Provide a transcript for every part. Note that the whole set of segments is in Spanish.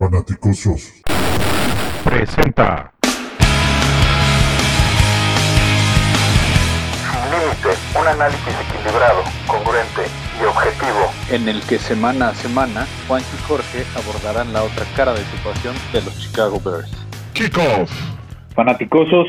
Fanaticosos presenta Sin límite, un análisis equilibrado, congruente y objetivo. en el que semana a semana Juan y Jorge abordarán la otra cara de situación de los Chicago Bears. Kickoff. Fanaticosos,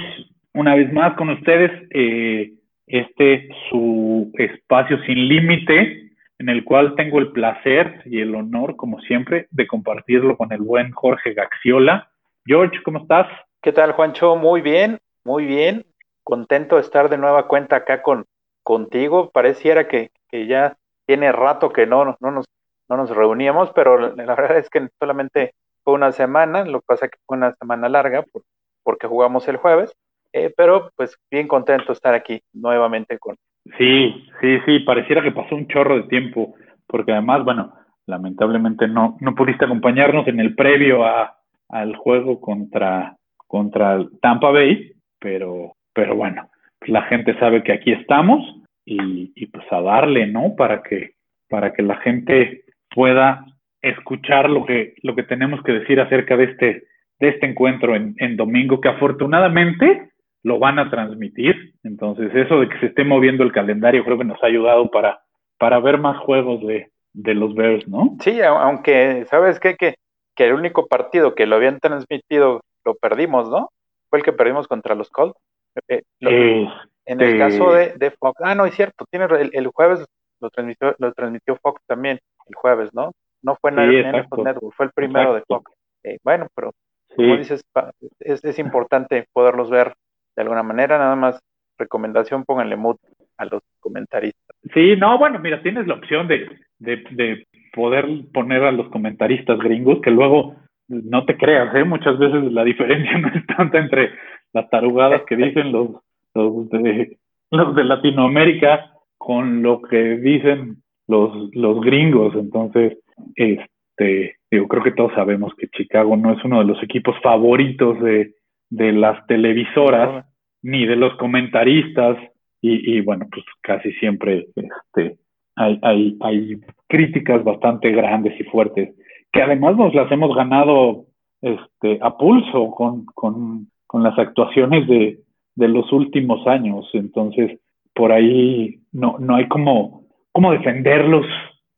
una vez más con ustedes, eh, este su espacio sin límite, en el cual tengo el placer y el honor, como siempre, de compartirlo con el buen Jorge Gaxiola. George, ¿cómo estás? ¿Qué tal, Juancho? Muy bien, muy bien. Contento de estar de nueva cuenta acá con contigo. Pareciera que, ya tiene rato que no, no, nos, no nos reuníamos, pero la verdad es que solamente fue una semana, lo que pasa que fue una semana larga por- porque jugamos el jueves, eh, pero pues bien contento de estar aquí nuevamente con, Sí, sí, sí, pareciera que pasó un chorro de tiempo, porque además, bueno, lamentablemente no, no pudiste acompañarnos en el previo a, al juego contra, contra el Tampa Bay, pero, pero bueno, la gente sabe que aquí estamos y, y pues a darle, ¿no? Para que, para que la gente pueda escuchar lo que, lo que tenemos que decir acerca de este, de este encuentro en, en domingo, que afortunadamente lo van a transmitir. Entonces, eso de que se esté moviendo el calendario creo que nos ha ayudado para, para ver más juegos de, de los Bears, ¿no? Sí, aunque, ¿sabes qué? Que, que el único partido que lo habían transmitido lo perdimos, ¿no? Fue el que perdimos contra los Colts. Eh, Eh, en el este- caso de, de Fox, ah, no, es cierto, tiene el, el jueves lo transmitió, lo transmitió Fox también, el jueves, ¿no? No fue en Sí, el- exacto. Network, fue el primero de. Fox. Eh, bueno, pero como dices, es, es importante poderlos ver de alguna manera, nada más recomendación, pónganle mute a los comentaristas. sí, no, bueno, mira, tienes la opción de, de, de poder poner a los comentaristas gringos que luego no te creas, ¿eh? Muchas veces la diferencia no es tanta entre las tarugadas que dicen los, los, de, los de Latinoamérica con lo que dicen los, los gringos. Entonces, este, digo, creo que todos sabemos que Chicago no es uno de los equipos favoritos de, de las televisoras ni de los comentaristas y, y bueno, pues casi siempre este, hay, hay, hay críticas bastante grandes y fuertes que además nos las hemos ganado este, a pulso con, con, con las actuaciones de, de los últimos años. Entonces, por ahí no, no hay como, como defenderlos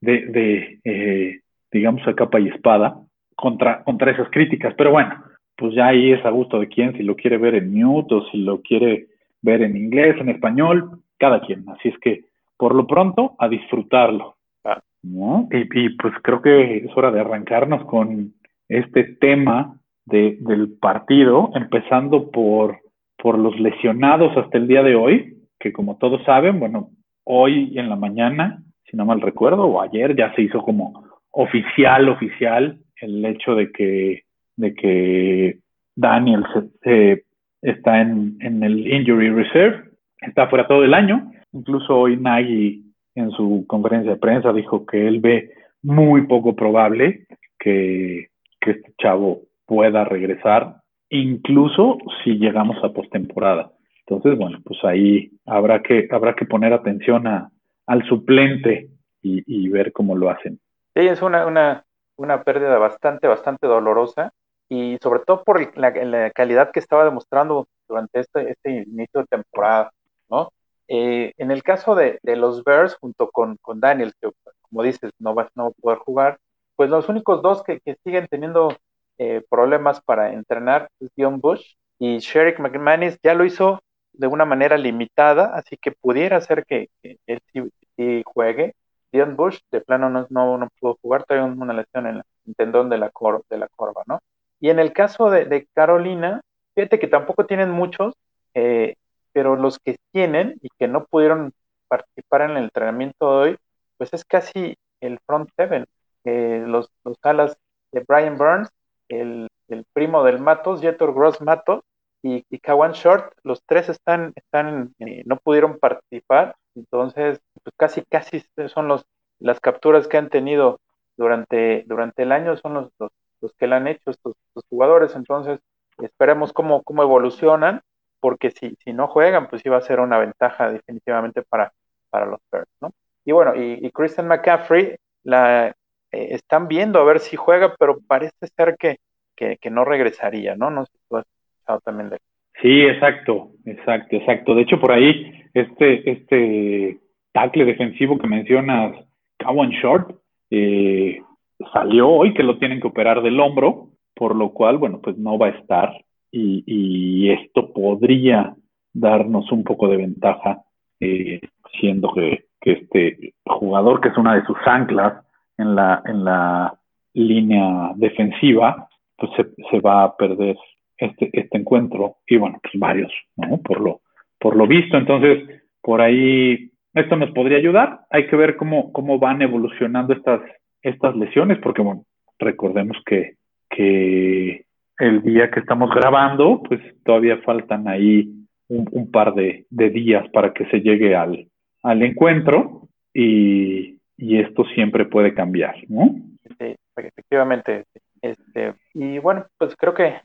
de, de eh, digamos, a capa y espada contra, contra esas críticas. Pero bueno, pues ya ahí es a gusto de quién, si lo quiere ver en mute o si lo quiere ver en inglés, en español, cada quien. Así es que, por lo pronto, a disfrutarlo. Ah. ¿no? Y, y, pues creo que es hora de arrancarnos con este tema de, del partido, empezando por, por los lesionados hasta el día de hoy, que como todos saben, bueno, hoy en la mañana, si no mal recuerdo, o ayer ya se hizo como oficial, oficial, el hecho de que, de que Daniel eh, está en, en el Injury Reserve, está fuera todo el año. Incluso hoy Nagy en su conferencia de prensa dijo que él ve muy poco probable que, que este chavo pueda regresar, incluso si llegamos a postemporada. Entonces, bueno, pues ahí habrá que, habrá que poner atención a, al suplente y, y ver cómo lo hacen. Sí, es una, una, una pérdida bastante, bastante dolorosa y sobre todo por la, la calidad que estaba demostrando durante este, este inicio de temporada, ¿no? Eh, en el caso de, de los Bears, junto con, con Daniel, que como dices, no va, no va a poder jugar, pues los únicos dos que, que siguen teniendo eh, problemas para entrenar es Dion Bush y Sherrick McManus ya lo hizo de una manera limitada, así que pudiera ser que, que él sí, sí juegue. Dion Bush de plano no, no, no pudo jugar, trae un- una lesión en el tendón de la, cor- de la corva, ¿no? Y en el caso de, Carolina, fíjate que tampoco tienen muchos, eh, pero los que tienen y que no pudieron participar en el entrenamiento de hoy, pues es casi el front seven. Eh, los, los alas de Brian Burns, el, el primo del Matos, Jetor Gross Matos y, y Kawan Short, los tres están, están eh, no pudieron participar, entonces pues casi, casi son los, las capturas que han tenido durante, durante el año, son los, los, los que le han hecho estos, jugadores, entonces esperemos cómo, cómo evolucionan, porque si, si no juegan, pues iba a ser una ventaja definitivamente para, para los Bears, ¿no? Y bueno, y, y Christian McCaffrey, la eh, están viendo a ver si juega, pero parece ser que, que, no regresaría, ¿no? No si tú has escuchado también de Sí, exacto, exacto, exacto. De hecho, por ahí, este, este tackle defensivo que mencionas, Cowan Short, eh, salió hoy que lo tienen que operar del hombro, por lo cual, bueno, pues no va a estar y, esto podría darnos un poco de ventaja, eh, siendo que, este jugador, que es una de sus anclas en la, en la línea defensiva, pues se, se va a perder este, este encuentro y bueno, pues varios, ¿no? Por lo, por lo visto, entonces, por ahí esto nos podría ayudar. Hay que ver cómo, cómo van evolucionando estas, estas lesiones, porque bueno, recordemos que, que el día que estamos grabando, pues todavía faltan ahí un, par de, días para que se llegue al, al encuentro y, y, esto siempre puede cambiar, ¿no? Sí, efectivamente. Este, y bueno, pues creo que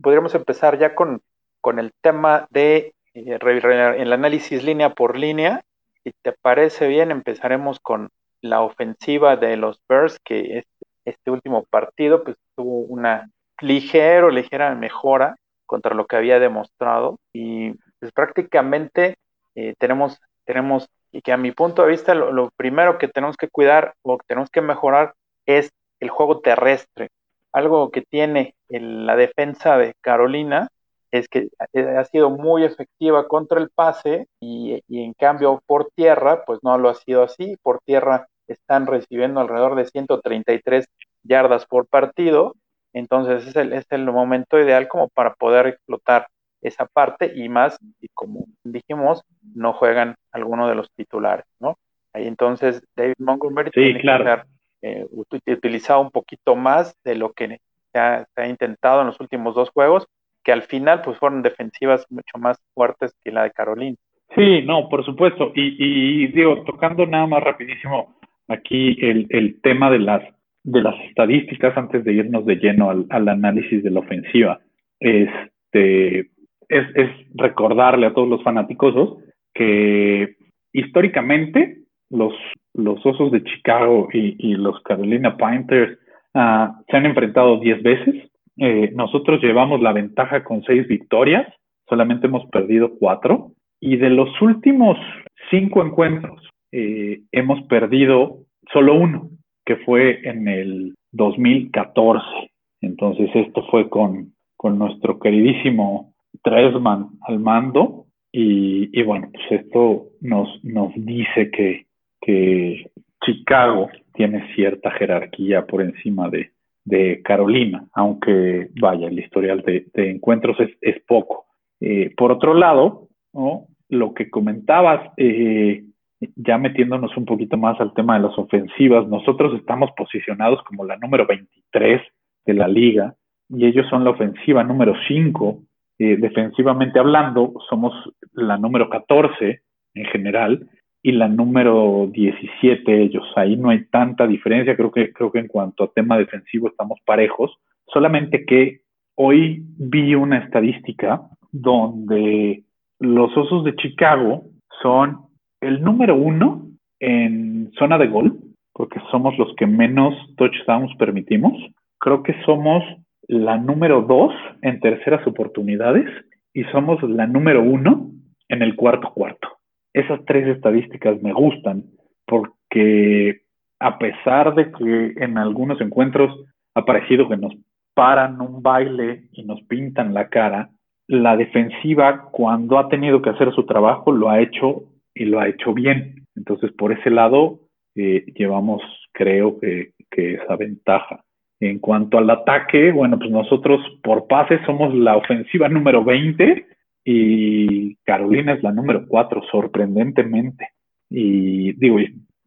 podríamos empezar ya con, con el tema de eh, el análisis línea por línea. Si te parece bien, empezaremos con la ofensiva de los Bears, que este, este último partido pues tuvo una ligera ligera mejora contra lo que había demostrado y pues prácticamente eh, tenemos, tenemos, y que a mi punto de vista lo, primero que tenemos que cuidar o que tenemos que mejorar es el juego terrestre. Algo que tiene la defensa de Carolina es que ha sido muy efectiva contra el pase y, en cambio por tierra, pues no lo ha sido así. Por tierra están recibiendo alrededor de 133 yardas por partido entonces es el, es el momento ideal como para poder explotar esa parte y más, y como dijimos, no juegan alguno de los titulares, ¿no? Ahí entonces David Montgomery tiene que ser eh, utilizado un poquito más de lo que se ha, intentado en los últimos dos juegos, que al final pues fueron defensivas mucho más fuertes que la de Carolina. Sí, no, por supuesto. Y, y digo, tocando nada más rapidísimo aquí el, tema de las de las estadísticas antes de irnos de lleno al, análisis de la ofensiva. Este, es, recordarle a todos los fanáticos que históricamente los, los Osos de Chicago y, los Carolina Panthers ah, se han enfrentado 10 veces. Eh, nosotros llevamos la ventaja con 6 victorias, solamente hemos perdido 4. Y de los últimos 5 encuentros, eh, hemos perdido solo uno que fue en el 2014. Entonces esto fue con, con nuestro queridísimo Tresman al mando y, y, bueno, pues esto nos, nos dice que, que Chicago tiene cierta jerarquía por encima de, de Carolina, aunque vaya, el historial de, encuentros es, es poco. Eh, por otro lado, lo que comentabas, eh, ya metiéndonos un poquito más al tema de las ofensivas, nosotros estamos posicionados como la número 23 de la liga y ellos son la ofensiva número 5. Eh, defensivamente hablando, somos la número 14 en general y la número 17 ellos. Ahí no hay tanta diferencia, creo que, creo que en cuanto a tema defensivo estamos parejos, solamente que hoy vi una estadística donde los Osos de Chicago son el número uno en zona de gol, porque somos los que menos touchdowns permitimos. Creo que somos la número dos en terceras oportunidades y somos la número uno en el cuarto cuarto. Esas tres estadísticas me gustan porque a pesar de que en algunos encuentros ha parecido que nos paran un baile y nos pintan la cara, la defensiva cuando ha tenido que hacer su trabajo lo ha hecho y lo ha hecho bien. Entonces, por ese lado, eh, llevamos, creo que, esa ventaja. En cuanto al ataque, bueno, pues nosotros por pases somos la ofensiva número 20 y Carolina es la número 4, sorprendentemente. Y digo,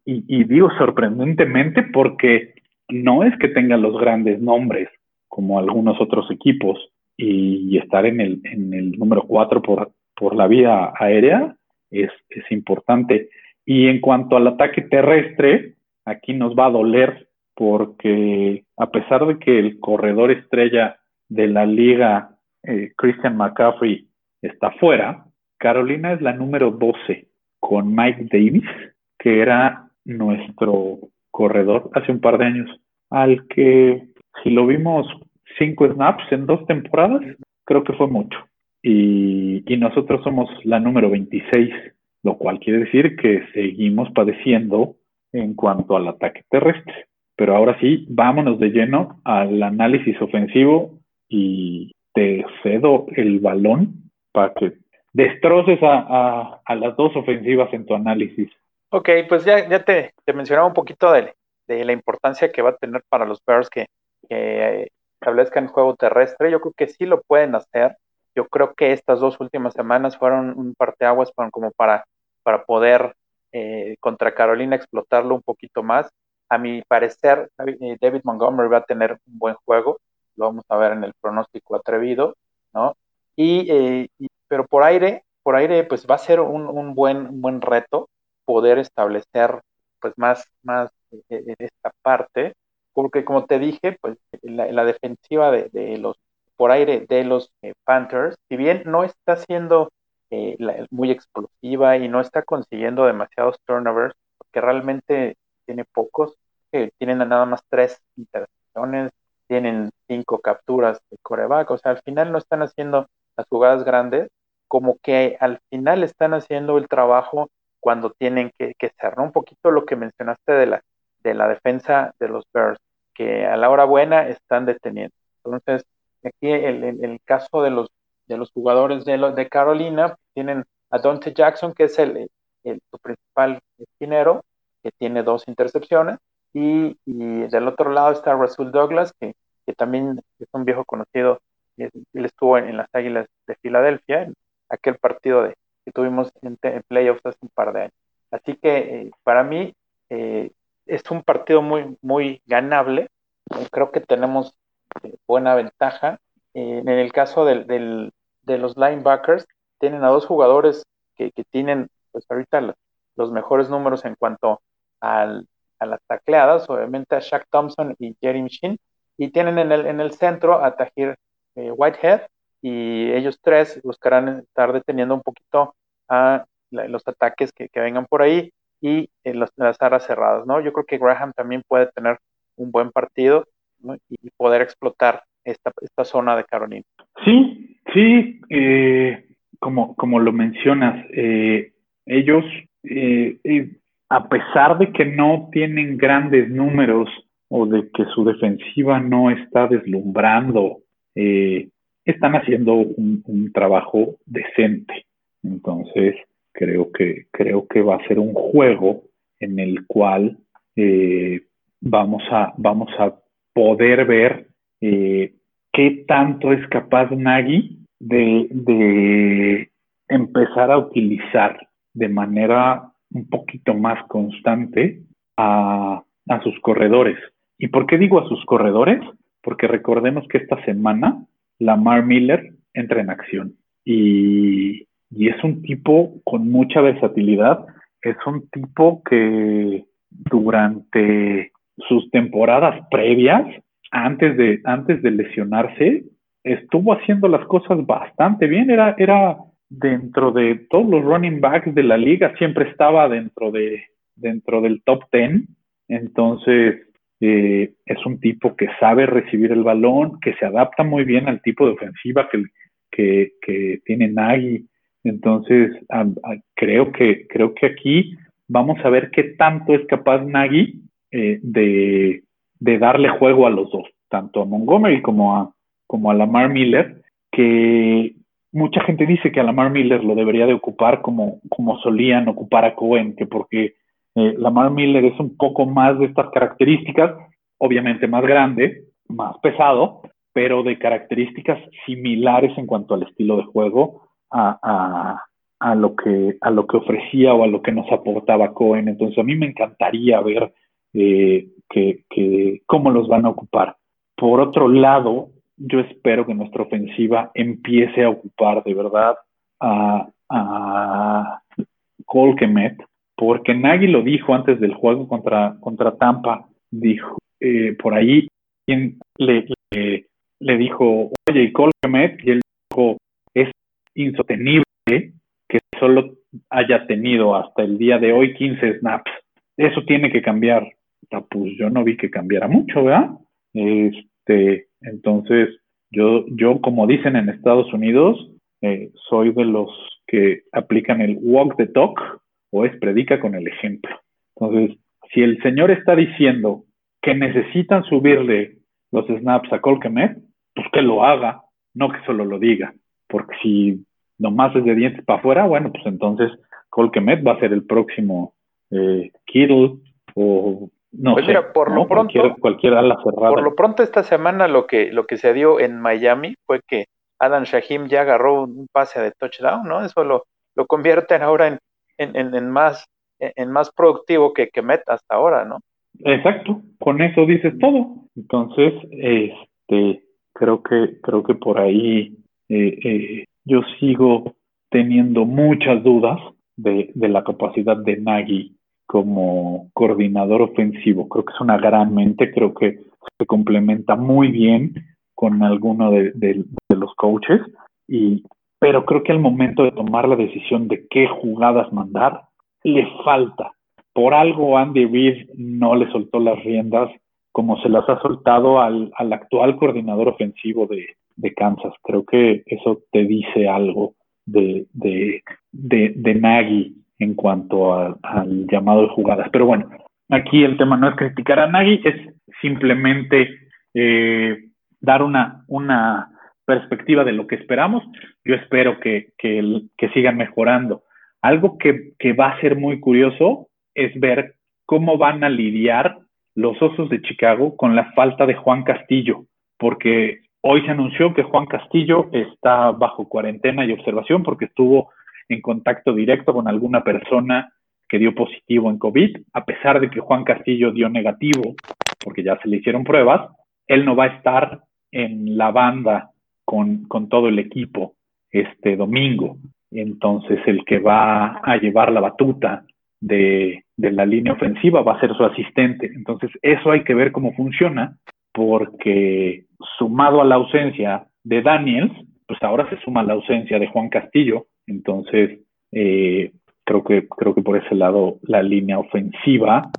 y, digo sorprendentemente porque no es que tengan los grandes nombres como algunos otros equipos y, estar en el, en el número 4 por, por la vía aérea es, es importante. Y en cuanto al ataque terrestre, aquí nos va a doler porque a pesar de que el corredor estrella de la liga, eh, Christian McCaffrey, está fuera, Carolina es la número 12 con Mike Davis, que era nuestro corredor hace un par de años. al que si lo vimos cinco snaps en dos temporadas, creo que fue mucho. Y, nosotros somos la número 26, lo cual quiere decir que seguimos padeciendo en cuanto al ataque terrestre. Pero ahora sí, vámonos de lleno al análisis ofensivo y te cedo el balón para que destroces a, a, las dos ofensivas en tu análisis. Ok, pues ya, ya te, te mencionaba un poquito de, de, la importancia que va a tener para los Bears que, que establezcan juego terrestre. Yo creo que sí lo pueden hacer. Yo creo que estas dos últimas semanas fueron un parteaguas para, como para, para poder eh, contra Carolina explotarlo un poquito más. A mi parecer, eh, David Montgomery va a tener un buen juego, lo vamos a ver en el pronóstico atrevido, ¿no? Y, eh, pero por aire, por aire, pues va a ser un, buen, buen reto poder establecer, pues más, más esta parte, porque como te dije, pues la, defensiva de, los por aire de los Panthers, si bien no está siendo muy explosiva y no está consiguiendo demasiados turnovers, porque realmente tiene pocos, que tienen nada más tres intercepciones, tienen cinco capturas de coreback, o sea, al final no están haciendo las jugadas grandes, como que al final están haciendo el trabajo cuando tienen que, que ¿no? Un poquito lo que mencionaste de la, de la defensa de los Bears, que a la hora buena están deteniendo. Entonces, aquí el, el, caso de los, de los jugadores de, los, de Carolina, tienen a Dante Jackson, que es el, el, su principal esquinero, que tiene dos intercepciones, y, del otro lado está Russell Douglas, que, que también es un viejo conocido, él estuvo en, las Águilas de Filadelfia, en aquel partido de, que tuvimos en, playoffs hace un par de años. Así que eh, para mí eh, es un partido muy, muy ganable, creo que tenemos buena ventaja. en el caso del, del, de los linebackers, tienen a dos jugadores que, que tienen pues ahorita los mejores números en cuanto al, a las tacleadas, obviamente a Shaq Thompson y Jerry Shin, y tienen en el, en el centro a Tahir eh, Whitehead, y ellos tres buscarán estar deteniendo un poquito a los ataques que, que, vengan por ahí y en las aras cerradas, ¿no? Yo creo que Graham también puede tener un buen partido y poder explotar esta, esta zona de Carolina. Sí, sí, eh, como, como lo mencionas, eh, ellos eh, a pesar de que no tienen grandes números o de que su defensiva no está deslumbrando, están haciendo un, trabajo decente. Entonces, creo que, creo que va a ser un juego en el cual vamos, a, vamos a poder ver eh, qué tanto es capaz Nagy de, empezar a utilizar de manera un poquito más constante a, a sus corredores. ¿Y por qué digo a sus corredores? Porque recordemos que esta semana Lamar Miller entra en acción y, y es un tipo con mucha versatilidad, es un tipo que durante sus temporadas previas, antes de, antes de lesionarse, estuvo haciendo las cosas bastante bien, era, era dentro de todos los running backs de la liga siempre estaba dentro de dentro del top 10 entonces eh, es un tipo que sabe recibir el balón que se adapta muy bien al tipo de ofensiva que, que, que tiene Nagy. Entonces creo que creo que aquí vamos a ver qué tanto es capaz Nagy eh, de, darle juego a los dos tanto a Montgomery como a como a Lamar Miller que mucha gente dice que a Lamar Miller lo debería de ocupar como, como solían ocupar a Cohen, que porque eh, Lamar Miller es un poco más de estas características, obviamente más grande, más pesado, pero de características similares en cuanto al estilo de juego a, a, a, lo, que, a lo que ofrecía o a lo que nos aportaba Cohen. Entonces a mí me encantaría ver eh, que, que, cómo los van a ocupar. Por otro lado, yo espero que nuestra ofensiva empiece a ocupar de verdad a, a Colquemet, porque Nagy lo dijo antes del juego contra, contra Tampa, dijo, eh, por ahí quien le, le, dijo, oye, Colquemet, y él dijo, es insostenible que solo haya tenido hasta el día de hoy 15 snaps. Eso tiene que cambiar. Pues yo no vi que cambiara mucho, ¿verdad? Este, entonces, yo, yo como dicen en Estados Unidos, eh, soy de los que aplican el walk the talk o es predica con el ejemplo. Entonces, si el señor está diciendo que necesitan subirle los snaps a Colquemet, pues que lo haga, no que solo lo diga. Porque si nomás es de dientes para afuera, bueno, pues entonces Colquemet va a ser el próximo eh, Kittle o no pues sé, mira, por lo pronto, cualquier, cualquier, ala cerrada. Por lo pronto esta semana lo que, lo que se dio en Miami fue que Adam Shahim ya agarró un pase de touchdown, ¿no? Eso lo, lo convierten ahora en, en, en, más en más productivo que, que Met hasta ahora, ¿no? Exacto, con eso dices todo. Entonces, este, creo que, creo que por ahí eh, eh, yo sigo teniendo muchas dudas de, de la capacidad de Nagy como coordinador ofensivo. Creo que es una gran mente, creo que se complementa muy bien con alguno de, los coaches, y, pero creo que al momento de tomar la decisión de qué jugadas mandar, le falta. Por algo Andy Reid no le soltó las riendas como se las ha soltado al, al actual coordinador ofensivo de, de, Kansas. Creo que eso te dice algo de, de, de, de Nagy en cuanto a, al llamado de jugadas. Pero bueno, aquí el tema no es criticar a Nagy, es simplemente eh, dar una, una perspectiva de lo que esperamos. Yo espero que, que, que sigan mejorando. Algo que, que, va a ser muy curioso es ver cómo van a lidiar los Osos de Chicago con la falta de Juan Castillo, porque hoy se anunció que Juan Castillo está bajo cuarentena y observación porque estuvo en contacto directo con alguna persona que dio positivo en COVID, a pesar de que Juan Castillo dio negativo, porque ya se le hicieron pruebas, él no va a estar en la banda con, con todo el equipo este domingo. Entonces el que va a llevar la batuta de, de, la línea ofensiva va a ser su asistente. Entonces eso hay que ver cómo funciona, porque sumado a la ausencia de Daniels, pues ahora se suma la ausencia de Juan Castillo, entonces, eh, creo, que, creo que por ese lado la línea ofensiva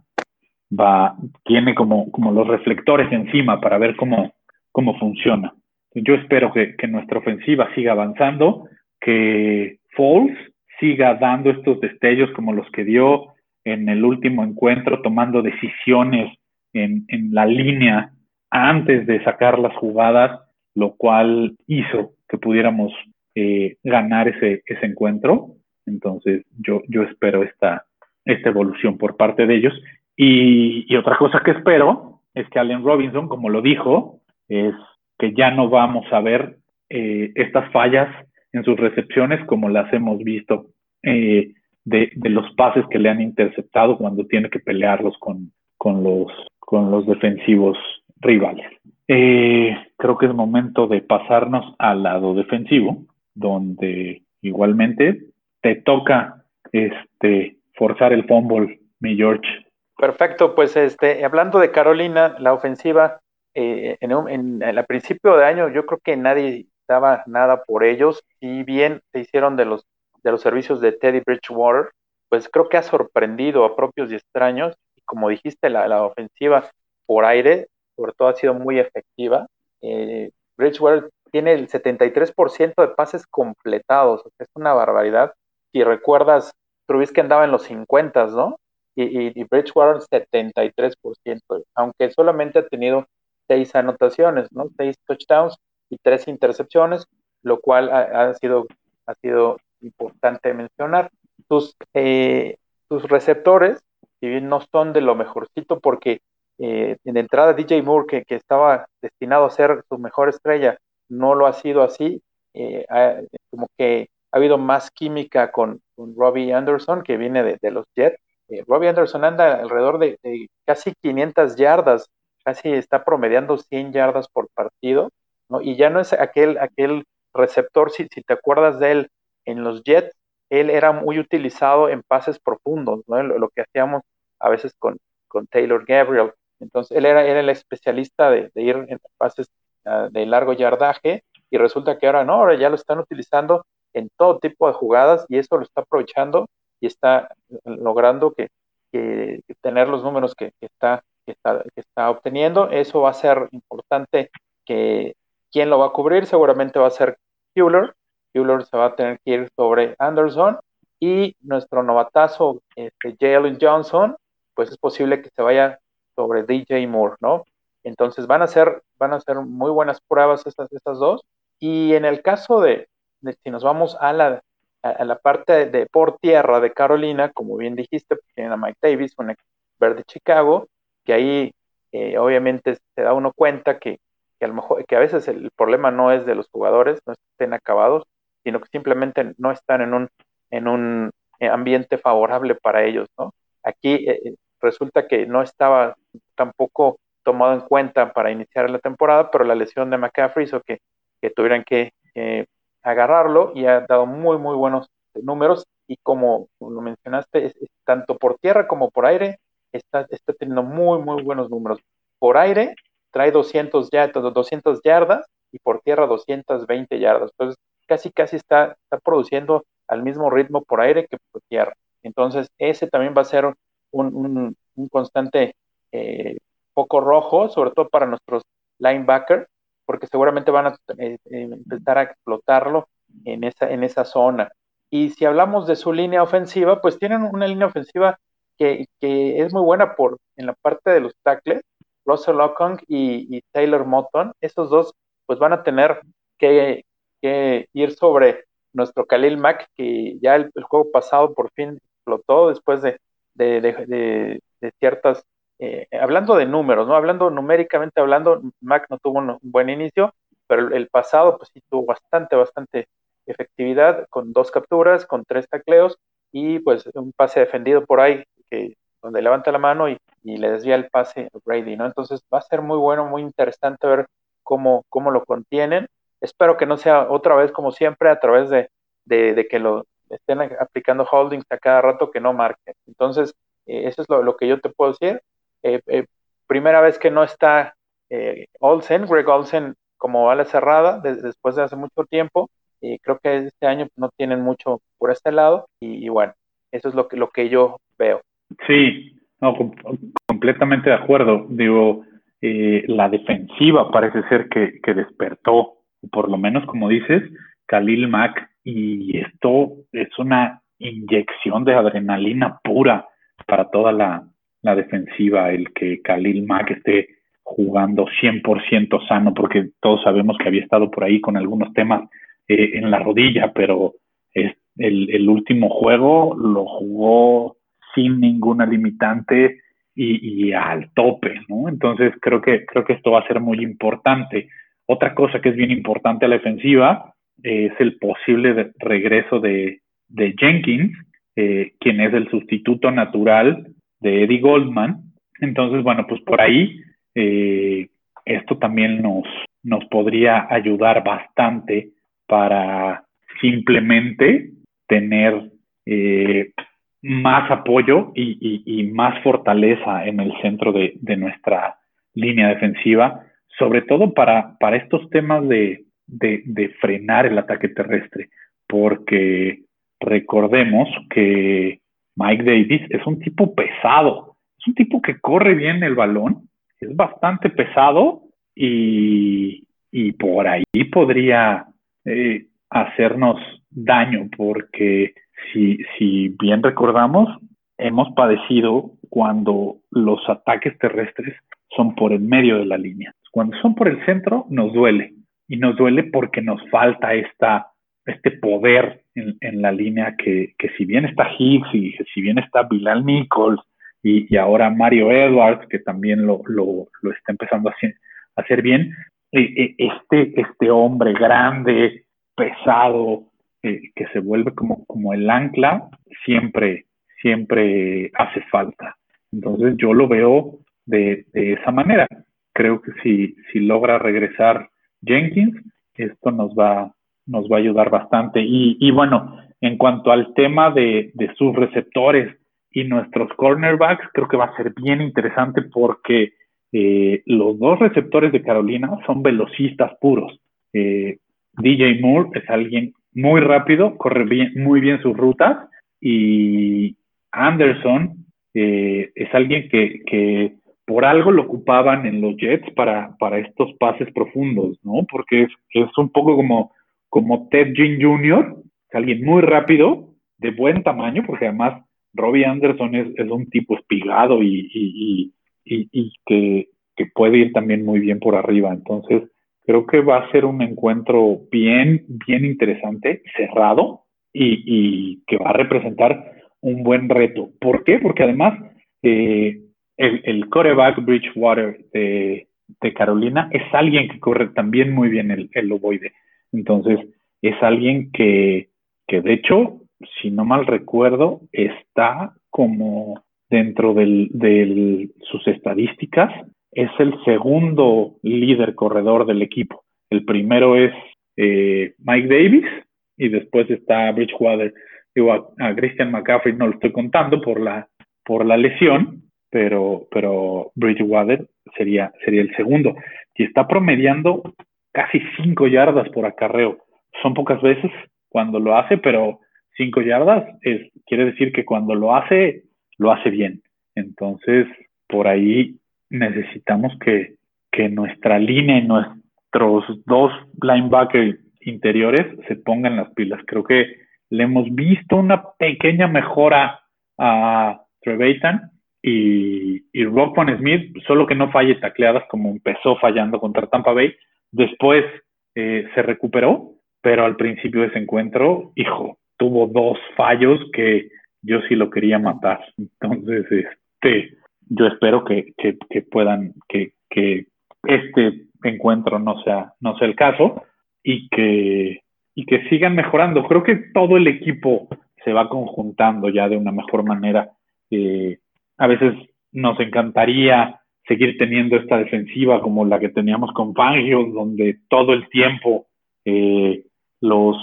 va, tiene como, como los reflectores encima para ver cómo, cómo funciona. Yo espero que, que nuestra ofensiva siga avanzando, que Foles siga dando estos destellos como los que dio en el último encuentro, tomando decisiones en, en la línea antes de sacar las jugadas, lo cual hizo que pudiéramos eh, ganar ese, ese encuentro. Entonces, yo, yo espero esta, esta evolución por parte de ellos. Y, otra cosa que espero es que Allen Robinson, como lo dijo, es que ya no vamos a ver eh, estas fallas en sus recepciones como las hemos visto eh, de, los pases que le han interceptado cuando tiene que pelearlos con, con, los, con los defensivos rivales. Creo que es momento de pasarnos al lado defensivo donde igualmente te toca este forzar el fumble, mi George. Perfecto, pues este, hablando de Carolina, la ofensiva, eh, en, un, en, el principio de año yo creo que nadie daba nada por ellos, y bien se hicieron de los, de los servicios de Teddy Bridgewater, pues creo que ha sorprendido a propios y extraños, y como dijiste, la, la ofensiva por aire, sobre todo ha sido muy efectiva. Eh, Bridgewater tiene el 73% de pases completados, es una barbaridad. Si recuerdas, Trubisky andaba en los 50, ¿no? Y, y, y Bridgewater 73%, aunque solamente ha tenido seis anotaciones, ¿no? Seis touchdowns y tres intercepciones, lo cual ha, ha sido, ha sido importante mencionar. Sus, eh, sus receptores, si bien no son de lo mejorcito, porque eh, en entrada DJ Moore, que, que estaba destinado a ser su mejor estrella, no lo ha sido así, eh, como que ha habido más química con, Robbie Anderson, que viene de, los Jets. Eh, Robbie Anderson anda alrededor de, casi 500 yardas, casi está promediando 100 yardas por partido, ¿no? Y ya no es aquel, aquel receptor, si, si te acuerdas de él en los Jets, él era muy utilizado en pases profundos, ¿no? Lo, lo que hacíamos a veces con, con Taylor Gabriel. Entonces, él era, era el especialista de, de ir en pases de largo yardaje y resulta que ahora no, ahora ya lo están utilizando en todo tipo de jugadas y eso lo está aprovechando y está logrando que, que, que tener los números que, que, está está, que está obteniendo. Eso va a ser importante que quién lo va a cubrir, seguramente va a ser Hewler. Hewler se va a tener que ir sobre Anderson y nuestro novatazo, este, Jalen Johnson, pues es posible que se vaya sobre DJ Moore, ¿no? Entonces van a ser, van a ser muy buenas pruebas estas, estas dos. Y en el caso de, si nos vamos a la, a, la parte de, por tierra de Carolina, como bien dijiste, pues tienen a Mike Davis, un ex verde Chicago, que ahí eh, obviamente se da uno cuenta que, que, a lo mejor, que a veces el problema no es de los jugadores, no estén acabados, sino que simplemente no están en un, en un ambiente favorable para ellos, ¿no? Aquí eh, resulta que no estaba tampoco tomado en cuenta para iniciar la temporada, pero la lesión de McCaffrey hizo que, tuvieran que agarrarlo y ha dado muy, muy buenos números y como lo mencionaste, tanto por tierra como por aire, está, está teniendo muy, muy buenos números. Por aire trae 200, ya, 200 yardas y por tierra 220 yardas. Entonces, casi, casi está, está produciendo al mismo ritmo por aire que por tierra. Entonces, ese también va a ser un, un, constante eh, poco rojo, sobre todo para nuestros linebackers, porque seguramente van a eh, eh, empezar a explotarlo en esa, en esa zona. Y si hablamos de su línea ofensiva, pues tienen una línea ofensiva que, que es muy buena por en la parte de los tackles, Russell Okong y, Taylor Moton, esos dos pues van a tener que, que ir sobre nuestro Khalil Mack, que ya el, juego pasado por fin explotó después de, de, ciertas, eh, hablando de números, ¿no? Hablando numéricamente hablando, Mack no tuvo un, buen inicio, pero el, pasado pues sí tuvo bastante, bastante efectividad con dos capturas, con tres tacleos y pues un pase defendido por ahí que donde levanta la mano y, le desvía el pase a Brady, ¿no? Entonces va a ser muy bueno, muy interesante ver cómo, cómo lo contienen. Espero que no sea otra vez como siempre a través de, de, que lo estén aplicando holdings a cada rato que no marquen. Entonces, eh, eso es lo, que yo te puedo decir. Eh, eh, primera vez que no está Olsen, Greg Olsen como ala cerrada después de hace mucho tiempo. creo que este año no tienen mucho por este lado y, bueno, eso es lo que, lo que yo veo. Sí, no, completamente de acuerdo. Digo, la defensiva parece ser que, que despertó, por lo menos como dices, Khalil Mack y esto es una inyección de adrenalina pura para toda la, defensiva, el que Khalil Mack esté jugando 100% sano, porque todos sabemos que había estado por ahí con algunos temas eh, en la rodilla, pero el, último juego lo jugó sin ninguna limitante y, y, al tope, ¿no? Entonces creo que, creo que esto va a ser muy importante. Otra cosa que es bien importante a la defensiva es el posible regreso de, Jenkins, eh, quien es el sustituto natural de Eddie Goldman. Entonces, bueno, pues por ahí eh, esto también nos, nos podría ayudar bastante para simplemente tener eh, más apoyo y, más fortaleza en el centro de, de, nuestra línea defensiva, sobre todo para, para estos temas de, de, frenar el ataque terrestre, porque recordemos que Mike Davis es un tipo pesado, es un tipo que corre bien el balón, es bastante pesado y, por ahí podría eh, hacernos daño, porque si, si bien recordamos, hemos padecido cuando los ataques terrestres son por el medio de la línea. Cuando son por el centro, nos duele y nos duele porque nos falta esta, este poder en, la línea que, que, si bien está Higgs y si bien está Bilal Nichols y, y ahora Mario Edwards, que también lo, lo, lo está empezando a hacer, a bien, eh, eh, este, este hombre grande, pesado, eh, que se vuelve como, como el ancla, siempre, siempre hace falta. Entonces yo lo veo de, de esa manera. Creo que si, si logra regresar Jenkins, esto nos va, nos va a ayudar bastante. Y, bueno, en cuanto al tema de, sus receptores y nuestros cornerbacks, creo que va a ser bien interesante porque eh, los dos receptores de Carolina son velocistas puros. Eh, DJ Moore es alguien muy rápido, corre bien, muy bien sus rutas y Anderson eh, es alguien que, por algo lo ocupaban en los Jets para, para estos pases profundos, ¿no? Porque es un poco como, como Ted Ginn Jr., alguien muy rápido, de buen tamaño, porque además Robbie Anderson es, un tipo espigado y, y, y, que, que, puede ir también muy bien por arriba. Entonces, creo que va a ser un encuentro bien, bien interesante, cerrado y, y que va a representar un buen reto. ¿Por qué? Porque además eh, el, el coreback Bridgewater de, de, Carolina es alguien que corre también muy bien el, el ovoide. Entonces, es alguien que, que de hecho, si no mal recuerdo, está como dentro de sus estadísticas, es el segundo líder corredor del equipo. El primero es eh, Mike Davis y después está Bridgewater. Digo, a, a, Christian McCaffrey no lo estoy contando por la, por la lesión, pero, pero Bridgewater sería, sería el segundo. Y está promediando casi cinco yardas por acarreo. Son pocas veces cuando lo hace, pero cinco yardas es, quiere decir que cuando lo hace, lo hace bien. Entonces, por ahí necesitamos que, que nuestra línea y nuestros dos linebackers interiores se pongan las pilas. Creo que le hemos visto una pequeña mejora a Trevathan y, y Rockman Smith, solo que no falle tacleadas como empezó fallando contra Tampa Bay. Después eh, se recuperó, pero al principio de ese encuentro, hijo, tuvo dos fallos que yo sí lo quería matar. Entonces, este, yo espero que, que, puedan, que, que este encuentro no sea, no sea el caso y que, y que sigan mejorando. Creo que todo el equipo se va conjuntando ya de una mejor manera. Eh, a veces nos encantaría seguir teniendo esta defensiva como la que teníamos con Fangio, donde todo el tiempo eh, los,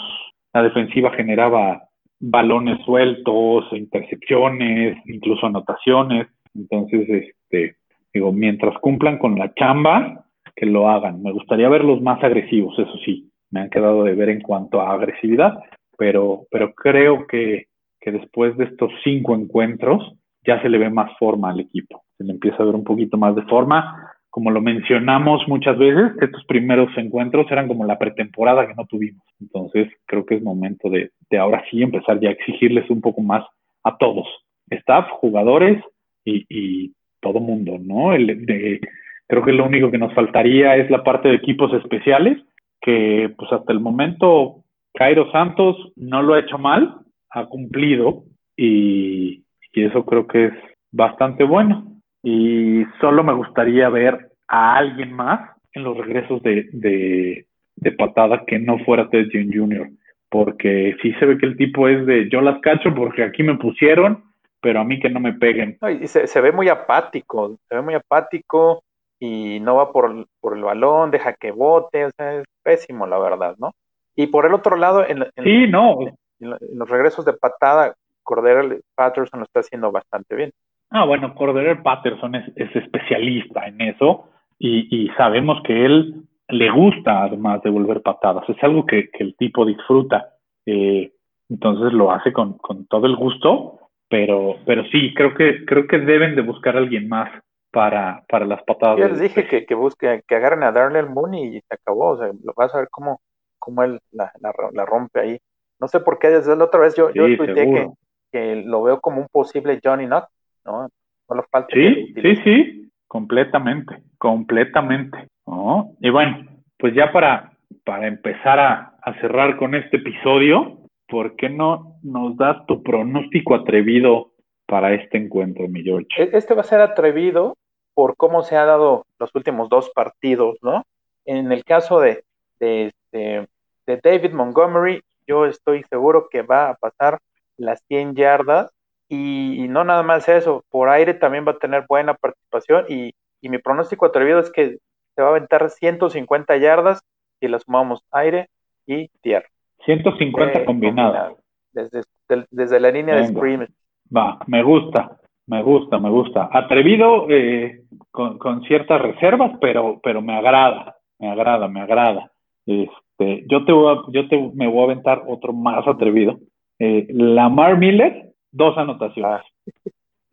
la defensiva generaba balones sueltos, intercepciones, incluso anotaciones. Entonces, este, digo, mientras cumplan con la chamba, que lo hagan. Me gustaría verlos más agresivos, eso sí, me han quedado de ver en cuanto a agresividad, pero, pero creo que, que después de estos cinco encuentros ya se le ve más forma al equipo, se le empieza a ver un poquito más de forma. Como lo mencionamos muchas veces, estos primeros encuentros eran como la pretemporada que no tuvimos. Entonces, creo que es momento de, de ahora sí empezar ya a exigirles un poco más a todos, staff, jugadores y, y todo mundo, ¿no? El, de, creo que lo único que nos faltaría es la parte de equipos especiales, que pues hasta el momento Cairo Santos no lo ha hecho mal, ha cumplido y, y eso creo que es bastante bueno. Y solo me gustaría ver a alguien más en los regresos de, de, de patada que no fuera Ted June Jr., porque sí se ve que el tipo es de yo las cacho porque aquí me pusieron, pero a mí que no me peguen. No, y se, se ve muy apático, se ve muy apático y no va por, por, el balón, deja que bote, o sea, es pésimo, la verdad, ¿no? Y por el otro lado, en, en, sí, no. en, en los regresos de patada, Cordero Patterson lo está haciendo bastante bien. Ah, bueno, Cordero Patterson es, es especialista en eso y, y, sabemos que él le gusta además devolver patadas, es algo que, que el tipo disfruta, eh, entonces lo hace con, con, todo el gusto, pero, pero sí, creo que, creo que deben de buscar a alguien más para, para las patadas. Yo les dije que, que busque, que agarren a Darnell Mooney y se acabó, o sea, lo vas a ver cómo, cómo él la, la, la rompe ahí. No sé por qué desde la otra vez yo, sí, yo tuiteé que, que lo veo como un posible Johnny Knox, ¿no? Solo falta sí, sí, sí, completamente, completamente. ¿no? Y bueno, pues ya para, para empezar a, a cerrar con este episodio, ¿por qué no nos das tu pronóstico atrevido para este encuentro, mi George? Este va a ser atrevido por cómo se ha dado los últimos dos partidos, ¿no? En el caso de, de, de, de David Montgomery, yo estoy seguro que va a pasar las 100 yardas y, y, no nada más eso, por aire también va a tener buena participación y, y, mi pronóstico atrevido es que se va a aventar 150 yardas si la sumamos aire y tierra. 150 eh, combinadas. Desde, desde, desde, la línea Venga. de scrimmage. Va, me gusta, me gusta, me gusta. Atrevido eh, con, con, ciertas reservas, pero, pero me agrada, me agrada, me agrada. Este, yo te voy a, yo te, me voy a aventar otro más atrevido eh, Lamar Miller, dos anotaciones.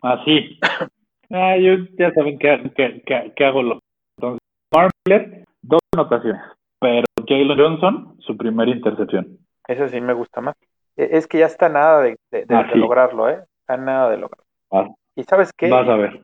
Así. Ah, yo ya saben que, hago lo. Entonces, Marmlet, dos anotaciones, pero Jalen Johnson, su primera intercepción. Ese sí me gusta más. E, es que ya está nada de, ah, lograrlo, ¿eh? Está nada de lograrlo. y sabes qué? Vas a ver.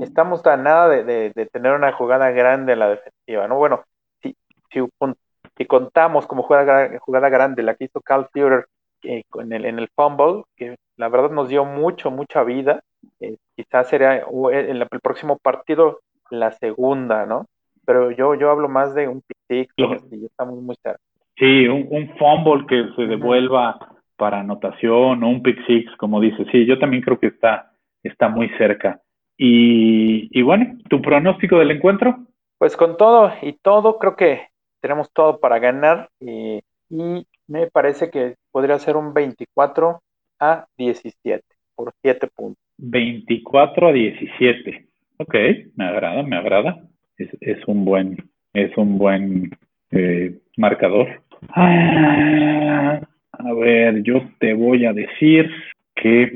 Estamos a nada de, tener una jugada grande en la defensiva, ¿no? Bueno, si, si, contamos como jugada, jugada grande la que hizo Cal Führer eh, en, el, en el fumble, que la verdad nos dio mucho, mucha vida, eh, quizás sería el, el, próximo partido la segunda, ¿no? Pero yo, yo hablo más de un pick y estamos muy cerca. Sí, un, un fumble que se devuelva para anotación o un pick six, como dices. Sí, yo también creo que está, está muy cerca. Y, y bueno, ¿tu pronóstico del encuentro? Pues con todo y todo, creo que tenemos todo para ganar y, y me parece que podría ser un 24 a 17 por 7 puntos. 24 a 17. Ok, me agrada, me agrada. Es, es un buen, es un buen eh, marcador. Ah, a ver, yo te voy a decir que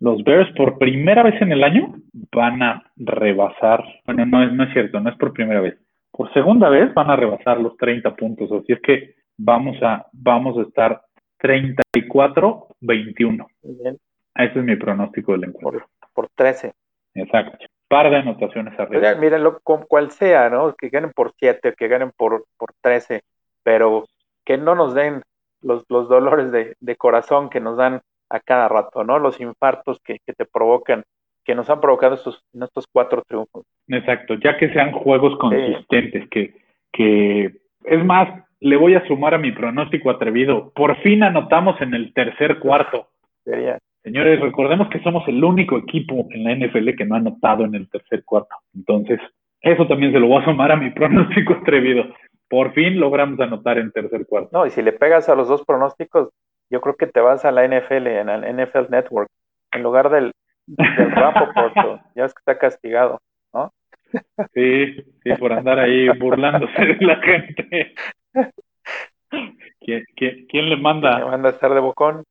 los Bears por primera vez en el año van a rebasar, bueno, no es, no es cierto, no es por primera vez, por segunda vez van a rebasar los 30 puntos, así es que vamos a, vamos a estar 34-21. Ese es mi pronóstico del encuentro. Por, 13. Exacto. Par de anotaciones arriba. Mírenlo, cual sea, ¿no? Que ganen por 7, que ganen por, por 13, pero que no nos den los, los dolores de, de, corazón que nos dan a cada rato, ¿no? Los infartos que, que te provocan, que nos han provocado estos, estos cuatro triunfos. Exacto, ya que sean juegos consistentes, que, que es más, le voy a sumar a mi pronóstico atrevido. Por fin anotamos en el tercer cuarto. Sería. Señores, recordemos que somos el único equipo en la NFL que no ha anotado en el tercer cuarto. Entonces, eso también se lo voy a sumar a mi pronóstico atrevido. Por fin logramos anotar en tercer cuarto. No, y si le pegas a los dos pronósticos, yo creo que te vas a la NFL, en el NFL Network, en lugar del, del Rapoport, ya es que está castigado, ¿no? Sí, sí, por andar ahí burlándose de la gente. ¿Quién, quién, le manda? ¿Le manda a estar de bocón?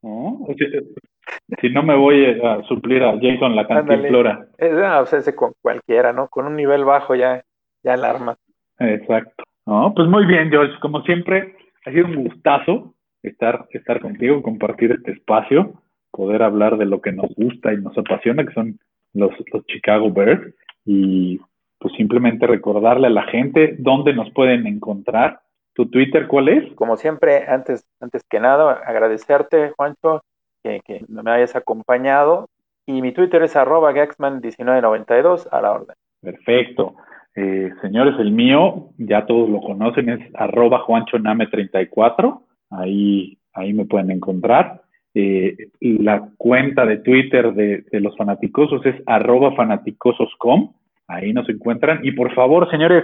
Si, no me voy a suplir a Jason la cantinflora. Ah, o sea, ese con cualquiera, ¿no? Con un nivel bajo ya, ya alarma. Exacto. No, pues muy bien, George. Como siempre, ha sido un gustazo estar, estar contigo, compartir este espacio, poder hablar de lo que nos gusta y nos apasiona, que son los, los Chicago Bears. Y pues simplemente recordarle a la gente dónde nos pueden encontrar. ¿Tu Twitter cuál es? Como siempre, antes, antes que nada, agradecerte, Juancho, que, que me hayas acompañado. Y mi Twitter es arroba Gaxman1992 a la orden. Perfecto. Eh, señores, el mío, ya todos lo conocen, es arroba juanchoname34. Ahí, ahí me pueden encontrar. Eh, la cuenta de Twitter de, los fanaticosos es arroba fanaticososcom. Ahí nos encuentran. Y por favor, señores,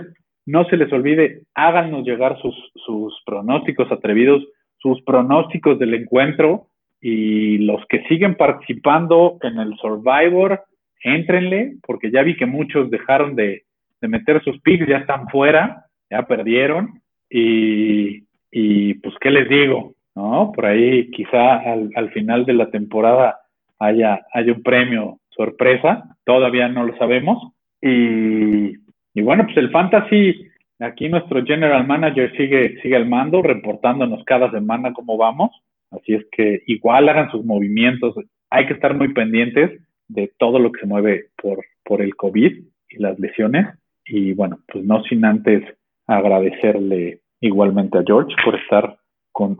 no se les olvide, háganos llegar sus, pronósticos atrevidos, sus pronósticos del encuentro y los que siguen participando en el Survivor, éntrenle, porque ya vi que muchos dejaron de, meter sus picks, ya están fuera, ya perdieron. Y, pues, ¿qué les digo? ¿No? Por ahí quizá al, al final de la temporada haya un premio sorpresa, todavía no lo sabemos. Y, y bueno, pues el fantasy, aquí nuestro general manager sigue, sigue al mando, reportándonos cada semana cómo vamos. Así es que igual hagan sus movimientos. Hay que estar muy pendientes de todo lo que se mueve por, por el COVID y las lesiones. Y bueno, pues no sin antes agradecerle igualmente a George por estar con,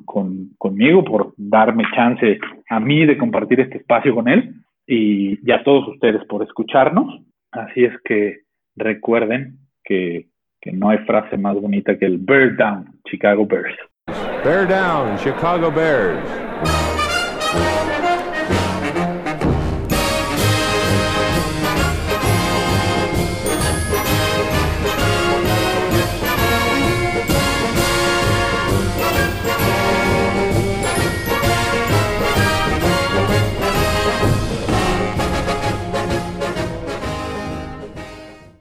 conmigo, por darme chance a mí de compartir este espacio con él y, y a todos ustedes por escucharnos. Así es que recuerden que, que no hay frase más bonita que el Bear Down, Chicago Bears. Bear Down, Chicago Bears.